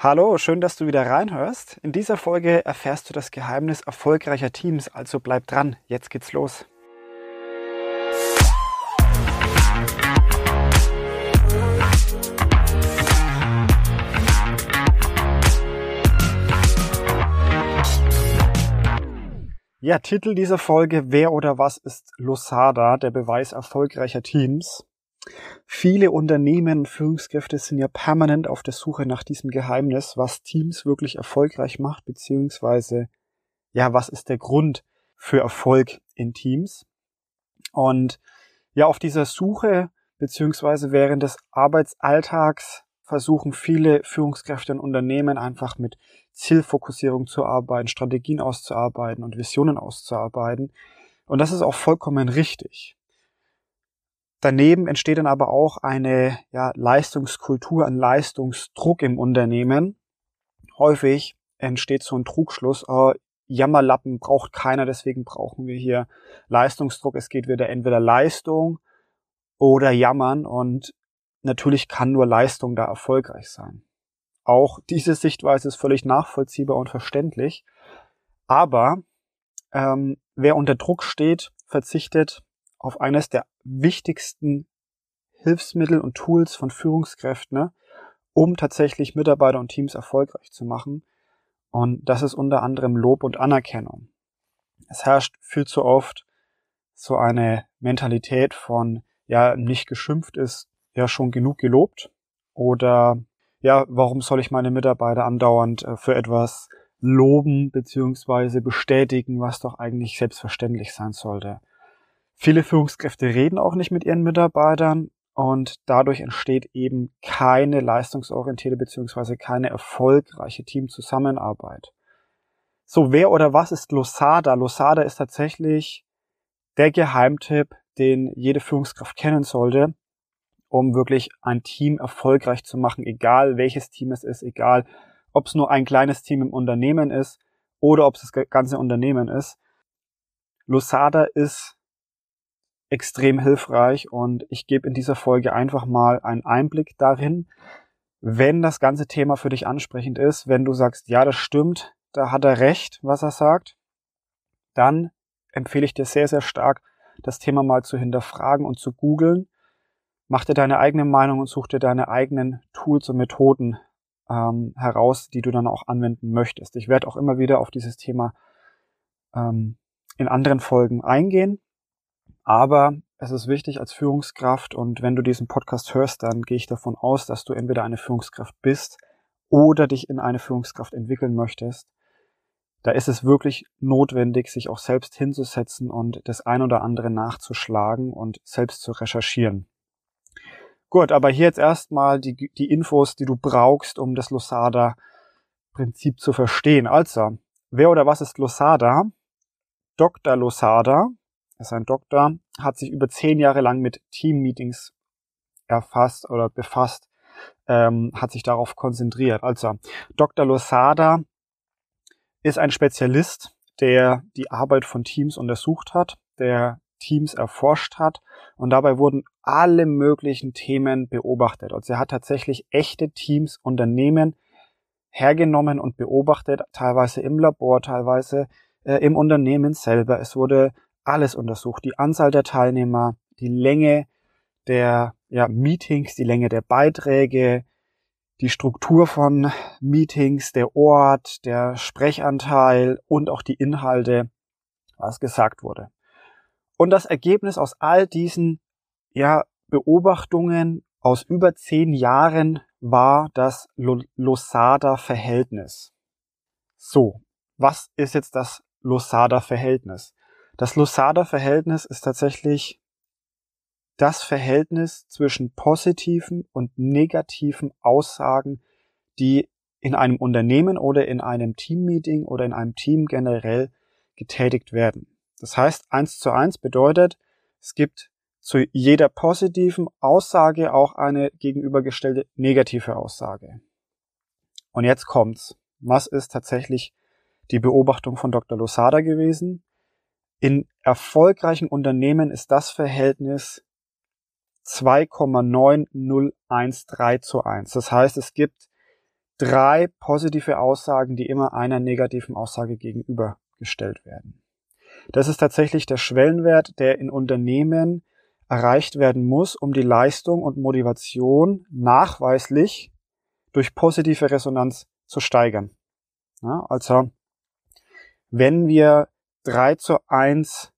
Hallo, schön, dass du wieder reinhörst. In dieser Folge erfährst du das Geheimnis erfolgreicher Teams, also bleib dran, jetzt geht's los. Ja, Titel dieser Folge, wer oder was ist Losada, der Beweis erfolgreicher Teams. Viele Unternehmen und Führungskräfte sind ja permanent auf der Suche nach diesem Geheimnis, was Teams wirklich erfolgreich macht, beziehungsweise, ja, was ist der Grund für Erfolg in Teams? Und ja, auf dieser Suche, beziehungsweise während des Arbeitsalltags versuchen viele Führungskräfte und Unternehmen einfach mit Zielfokussierung zu arbeiten, Strategien auszuarbeiten und Visionen auszuarbeiten. Und das ist auch vollkommen richtig. Daneben entsteht dann aber auch eine ja, Leistungskultur, ein Leistungsdruck im Unternehmen. Häufig entsteht so ein Trugschluss, oh, Jammerlappen braucht keiner, deswegen brauchen wir hier Leistungsdruck. Es geht wieder entweder Leistung oder Jammern und natürlich kann nur Leistung da erfolgreich sein. Auch diese Sichtweise ist völlig nachvollziehbar und verständlich. Aber ähm, wer unter Druck steht, verzichtet auf eines der wichtigsten Hilfsmittel und Tools von Führungskräften, ne, um tatsächlich Mitarbeiter und Teams erfolgreich zu machen. Und das ist unter anderem Lob und Anerkennung. Es herrscht viel zu oft so eine Mentalität von, ja, nicht geschimpft ist, ja schon genug gelobt. Oder, ja, warum soll ich meine Mitarbeiter andauernd äh, für etwas loben beziehungsweise bestätigen, was doch eigentlich selbstverständlich sein sollte. Viele Führungskräfte reden auch nicht mit ihren Mitarbeitern und dadurch entsteht eben keine leistungsorientierte beziehungsweise keine erfolgreiche Teamzusammenarbeit. So, wer oder was ist Losada? Losada ist tatsächlich der Geheimtipp, den jede Führungskraft kennen sollte, um wirklich ein Team erfolgreich zu machen, egal welches Team es ist, egal ob es nur ein kleines Team im Unternehmen ist oder ob es das ganze Unternehmen ist. Losada ist extrem hilfreich und ich gebe in dieser Folge einfach mal einen Einblick darin, wenn das ganze Thema für dich ansprechend ist, wenn du sagst, ja, das stimmt, da hat er recht, was er sagt, dann empfehle ich dir sehr, sehr stark, das Thema mal zu hinterfragen und zu googeln. Mach dir deine eigene Meinung und such dir deine eigenen Tools und Methoden ähm, heraus, die du dann auch anwenden möchtest. Ich werde auch immer wieder auf dieses Thema ähm, in anderen Folgen eingehen. Aber es ist wichtig als Führungskraft und wenn du diesen Podcast hörst, dann gehe ich davon aus, dass du entweder eine Führungskraft bist oder dich in eine Führungskraft entwickeln möchtest. Da ist es wirklich notwendig, sich auch selbst hinzusetzen und das ein oder andere nachzuschlagen und selbst zu recherchieren. Gut, aber hier jetzt erstmal die, die Infos, die du brauchst, um das Losada-Prinzip zu verstehen. Also, wer oder was ist Losada? Dr. Losada ist ein Doktor, hat sich über zehn Jahre lang mit Team-Meetings erfasst oder befasst, ähm, hat sich darauf konzentriert. Also Dr. Losada ist ein Spezialist, der die Arbeit von Teams untersucht hat, der Teams erforscht hat und dabei wurden alle möglichen Themen beobachtet. Also er hat tatsächlich echte Teams, Unternehmen hergenommen und beobachtet, teilweise im Labor, teilweise äh, im Unternehmen selber. Es wurde alles untersucht. Die Anzahl der Teilnehmer, die Länge der ja, Meetings, die Länge der Beiträge, die Struktur von Meetings, der Ort, der Sprechanteil und auch die Inhalte, was gesagt wurde. Und das Ergebnis aus all diesen ja, Beobachtungen aus über zehn Jahren war das Losada-Verhältnis. So, was ist jetzt das Losada-Verhältnis? Das Losada-Verhältnis ist tatsächlich das Verhältnis zwischen positiven und negativen Aussagen, die in einem Unternehmen oder in einem Teammeeting oder in einem Team generell getätigt werden. Das heißt, eins zu eins bedeutet, es gibt zu jeder positiven Aussage auch eine gegenübergestellte negative Aussage. Und jetzt kommt's. Was ist tatsächlich die Beobachtung von Dr. Losada gewesen? In erfolgreichen Unternehmen ist das Verhältnis 2,9013 zu 1. Das heißt, es gibt drei positive Aussagen, die immer einer negativen Aussage gegenübergestellt werden. Das ist tatsächlich der Schwellenwert, der in Unternehmen erreicht werden muss, um die Leistung und Motivation nachweislich durch positive Resonanz zu steigern. Ja, also wenn wir drei zu eins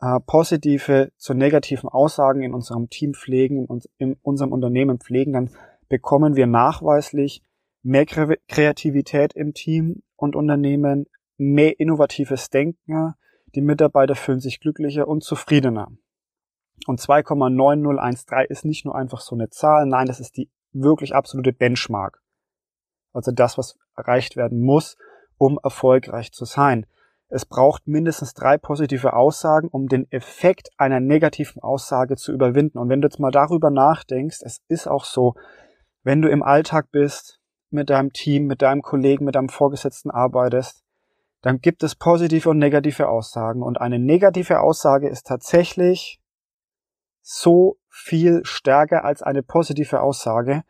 äh, positive zu negativen Aussagen in unserem Team pflegen, und in unserem Unternehmen pflegen, dann bekommen wir nachweislich mehr Kreativität im Team und Unternehmen, mehr innovatives Denken, die Mitarbeiter fühlen sich glücklicher und zufriedener. Und 2,9013 ist nicht nur einfach so eine Zahl, nein, das ist die wirklich absolute Benchmark. Also das, was erreicht werden muss, um erfolgreich zu sein. Es braucht mindestens drei positive Aussagen, um den Effekt einer negativen Aussage zu überwinden. Und wenn du jetzt mal darüber nachdenkst, es ist auch so, wenn du im Alltag bist, mit deinem Team, mit deinem Kollegen, mit deinem Vorgesetzten arbeitest, dann gibt es positive und negative Aussagen. Und eine negative Aussage ist tatsächlich so viel stärker als eine positive Aussage.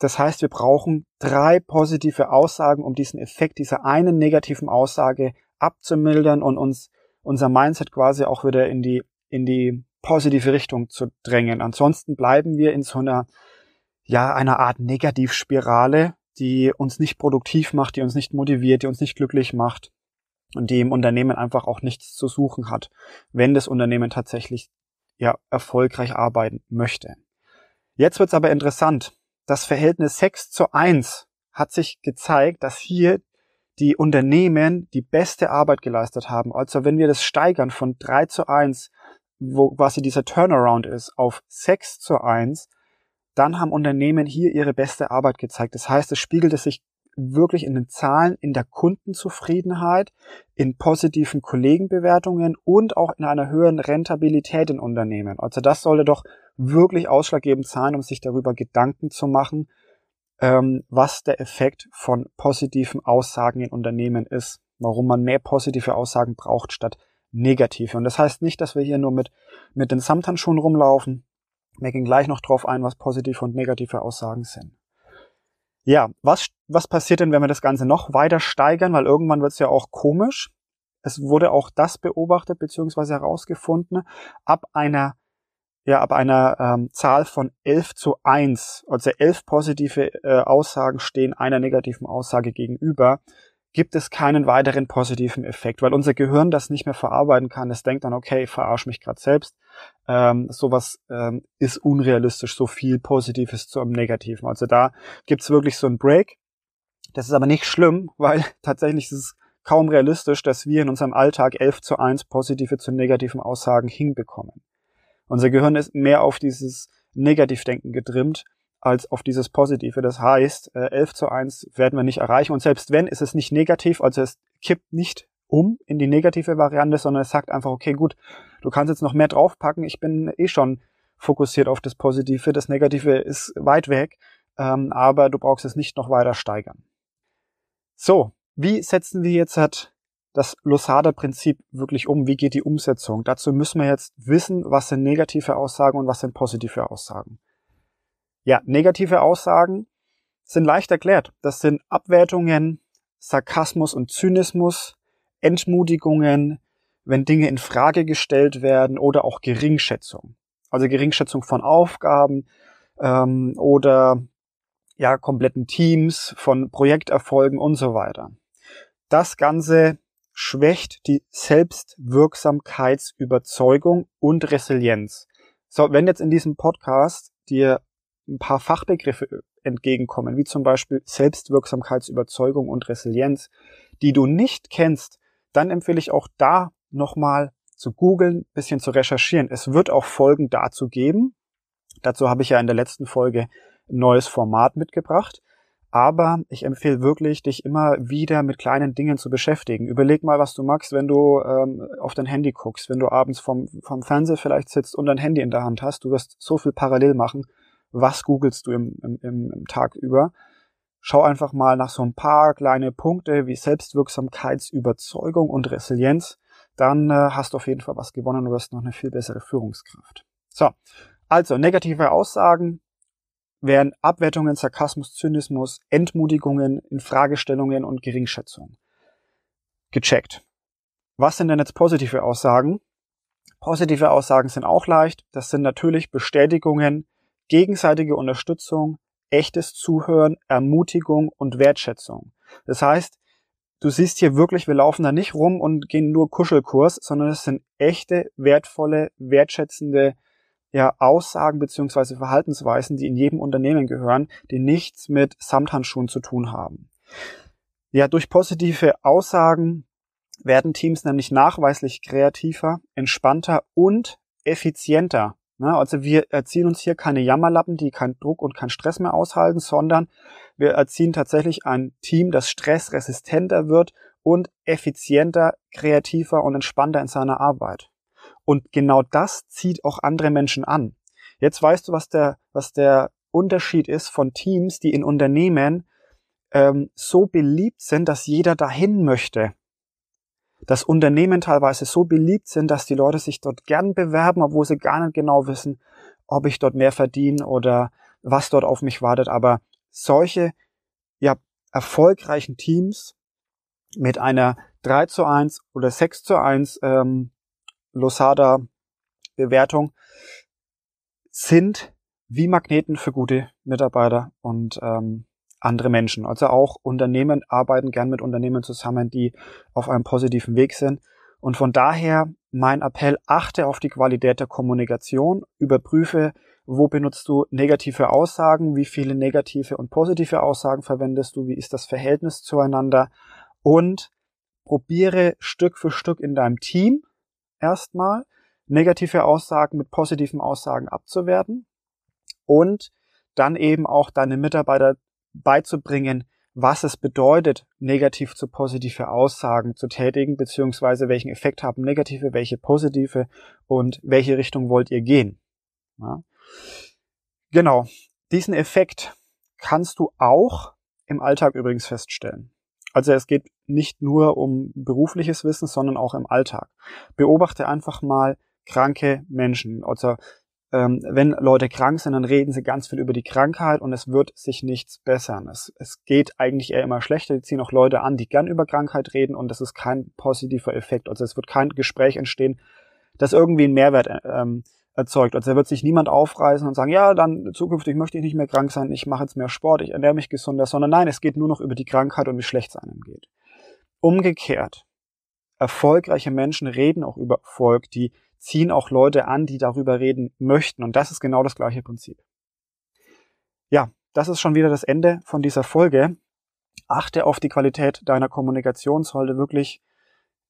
Das heißt, wir brauchen drei positive Aussagen, um diesen Effekt dieser einen negativen Aussage abzumildern und uns unser Mindset quasi auch wieder in die, in die positive Richtung zu drängen. Ansonsten bleiben wir in so einer, ja, einer Art Negativspirale, die uns nicht produktiv macht, die uns nicht motiviert, die uns nicht glücklich macht und die im Unternehmen einfach auch nichts zu suchen hat, wenn das Unternehmen tatsächlich ja erfolgreich arbeiten möchte. Jetzt wird's aber interessant. Das Verhältnis 6 zu 1 hat sich gezeigt, dass hier die Unternehmen die beste Arbeit geleistet haben. Also wenn wir das steigern von 3 zu 1, wo quasi dieser Turnaround ist, auf 6 zu 1, dann haben Unternehmen hier ihre beste Arbeit gezeigt. Das heißt, es spiegelte sich wirklich in den Zahlen, in der Kundenzufriedenheit, in positiven Kollegenbewertungen und auch in einer höheren Rentabilität in Unternehmen. Also das sollte doch wirklich ausschlaggebend sein, um sich darüber Gedanken zu machen, ähm, was der Effekt von positiven Aussagen in Unternehmen ist, warum man mehr positive Aussagen braucht statt negative. Und das heißt nicht, dass wir hier nur mit, mit den Samthandschuhen rumlaufen. Wir gehen gleich noch drauf ein, was positive und negative Aussagen sind. Ja, was, was passiert denn, wenn wir das Ganze noch weiter steigern? Weil irgendwann wird es ja auch komisch. Es wurde auch das beobachtet bzw. herausgefunden. Ab einer, ja, ab einer ähm, Zahl von 11 zu 1, also 11 positive äh, Aussagen stehen einer negativen Aussage gegenüber, gibt es keinen weiteren positiven Effekt, weil unser Gehirn das nicht mehr verarbeiten kann. Es denkt dann, okay, ich verarsche mich gerade selbst. Ähm, sowas ähm, ist unrealistisch, so viel Positives zu einem Negativen. Also da gibt's wirklich so einen Break. Das ist aber nicht schlimm, weil tatsächlich ist es kaum realistisch, dass wir in unserem Alltag 11 zu 1 positive zu negativen Aussagen hinbekommen. Unser Gehirn ist mehr auf dieses Negativdenken getrimmt als auf dieses Positive. Das heißt, 11 äh, zu 1 werden wir nicht erreichen. Und selbst wenn, ist es nicht negativ, also es kippt nicht um in die negative Variante, sondern es sagt einfach, okay, gut, du kannst jetzt noch mehr draufpacken. Ich bin eh schon fokussiert auf das Positive. Das Negative ist weit weg, ähm, aber du brauchst es nicht noch weiter steigern. So, wie setzen wir jetzt halt das Losada-Prinzip wirklich um? Wie geht die Umsetzung? Dazu müssen wir jetzt wissen, was sind negative Aussagen und was sind positive Aussagen. Ja, negative Aussagen sind leicht erklärt. Das sind Abwertungen, Sarkasmus und Zynismus, Entmutigungen, wenn Dinge in Frage gestellt werden oder auch Geringschätzung. Also Geringschätzung von Aufgaben ähm, oder ja kompletten Teams, von Projekterfolgen und so weiter. Das Ganze schwächt die Selbstwirksamkeitsüberzeugung und Resilienz. So, wenn jetzt in diesem Podcast dir ein paar Fachbegriffe entgegenkommen, wie zum Beispiel Selbstwirksamkeitsüberzeugung und Resilienz, die du nicht kennst, dann empfehle ich auch da nochmal zu googeln, bisschen zu recherchieren. Es wird auch Folgen dazu geben. Dazu habe ich ja in der letzten Folge ein neues Format mitgebracht. Aber ich empfehle wirklich, dich immer wieder mit kleinen Dingen zu beschäftigen. Überleg mal, was du magst, wenn du ähm, auf dein Handy guckst, wenn du abends vom, vom Fernseher vielleicht sitzt und dein Handy in der Hand hast. Du wirst so viel parallel machen was googelst du im, im, im Tag über. Schau einfach mal nach so ein paar kleine Punkte wie Selbstwirksamkeitsüberzeugung und Resilienz. Dann äh, hast du auf jeden Fall was gewonnen und wirst noch eine viel bessere Führungskraft. So, also negative Aussagen wären Abwertungen, Sarkasmus, Zynismus, Entmutigungen, Infragestellungen und Geringschätzung. Gecheckt. Was sind denn jetzt positive Aussagen? Positive Aussagen sind auch leicht. Das sind natürlich Bestätigungen, gegenseitige Unterstützung, echtes Zuhören, Ermutigung und Wertschätzung. Das heißt, du siehst hier wirklich, wir laufen da nicht rum und gehen nur Kuschelkurs, sondern es sind echte, wertvolle, wertschätzende ja, Aussagen beziehungsweise Verhaltensweisen, die in jedem Unternehmen gehören, die nichts mit Samthandschuhen zu tun haben. Ja, durch positive Aussagen werden Teams nämlich nachweislich kreativer, entspannter und effizienter. Ne, also wir erziehen uns hier keine Jammerlappen, die keinen Druck und keinen Stress mehr aushalten, sondern wir erziehen tatsächlich ein Team, das stressresistenter wird und effizienter, kreativer und entspannter in seiner Arbeit. Und genau das zieht auch andere Menschen an. Jetzt weißt du, was der, was der Unterschied ist von Teams, die in Unternehmen ähm, so beliebt sind, dass jeder dahin möchte. Dass Unternehmen teilweise so beliebt sind, dass die Leute sich dort gern bewerben, obwohl sie gar nicht genau wissen, ob ich dort mehr verdiene oder was dort auf mich wartet. Aber solche ja, erfolgreichen Teams mit einer 3 zu 1 oder 6 zu 1 ähm, Losada Bewertung sind wie Magneten für gute Mitarbeiter und ähm, andere Menschen. Also auch Unternehmen arbeiten gern mit Unternehmen zusammen, die auf einem positiven Weg sind. Und von daher mein Appell, achte auf die Qualität der Kommunikation, überprüfe, wo benutzt du negative Aussagen, wie viele negative und positive Aussagen verwendest du, wie ist das Verhältnis zueinander und probiere Stück für Stück in deinem Team erstmal negative Aussagen mit positiven Aussagen abzuwerten und dann eben auch deine Mitarbeiter beizubringen, was es bedeutet, negativ zu positive Aussagen zu tätigen, beziehungsweise welchen Effekt haben negative, welche positive und welche Richtung wollt ihr gehen. Ja. Genau, diesen Effekt kannst du auch im Alltag übrigens feststellen. Also es geht nicht nur um berufliches Wissen, sondern auch im Alltag. Beobachte einfach mal kranke Menschen. Also ähm, wenn Leute krank sind, dann reden sie ganz viel über die Krankheit und es wird sich nichts bessern. Es, es geht eigentlich eher immer schlechter. Die ziehen auch Leute an, die gern über Krankheit reden und das ist kein positiver Effekt. Also es wird kein Gespräch entstehen, das irgendwie einen Mehrwert ähm, erzeugt. Also da wird sich niemand aufreißen und sagen, ja, dann zukünftig möchte ich nicht mehr krank sein, ich mache jetzt mehr Sport, ich ernähre mich gesunder, sondern nein, es geht nur noch über die Krankheit und wie schlecht es einem geht. Umgekehrt, erfolgreiche Menschen reden auch über Erfolg, die ziehen auch Leute an, die darüber reden möchten. Und das ist genau das gleiche Prinzip. Ja, das ist schon wieder das Ende von dieser Folge. Achte auf die Qualität deiner Kommunikation, sollte wirklich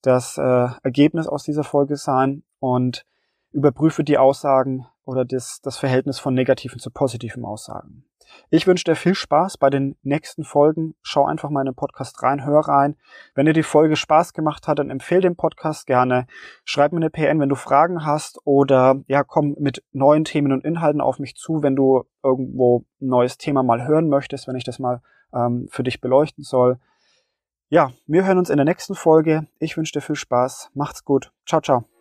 das äh, Ergebnis aus dieser Folge sein. Und überprüfe die Aussagen oder das, das Verhältnis von negativen zu positiven Aussagen. Ich wünsche dir viel Spaß bei den nächsten Folgen. Schau einfach mal in den Podcast rein, hör rein. Wenn dir die Folge Spaß gemacht hat, dann empfehle den Podcast gerne. Schreib mir eine PN, wenn du Fragen hast oder ja, komm mit neuen Themen und Inhalten auf mich zu, wenn du irgendwo ein neues Thema mal hören möchtest, wenn ich das mal ähm, für dich beleuchten soll. Ja, wir hören uns in der nächsten Folge. Ich wünsche dir viel Spaß. Macht's gut. Ciao, ciao.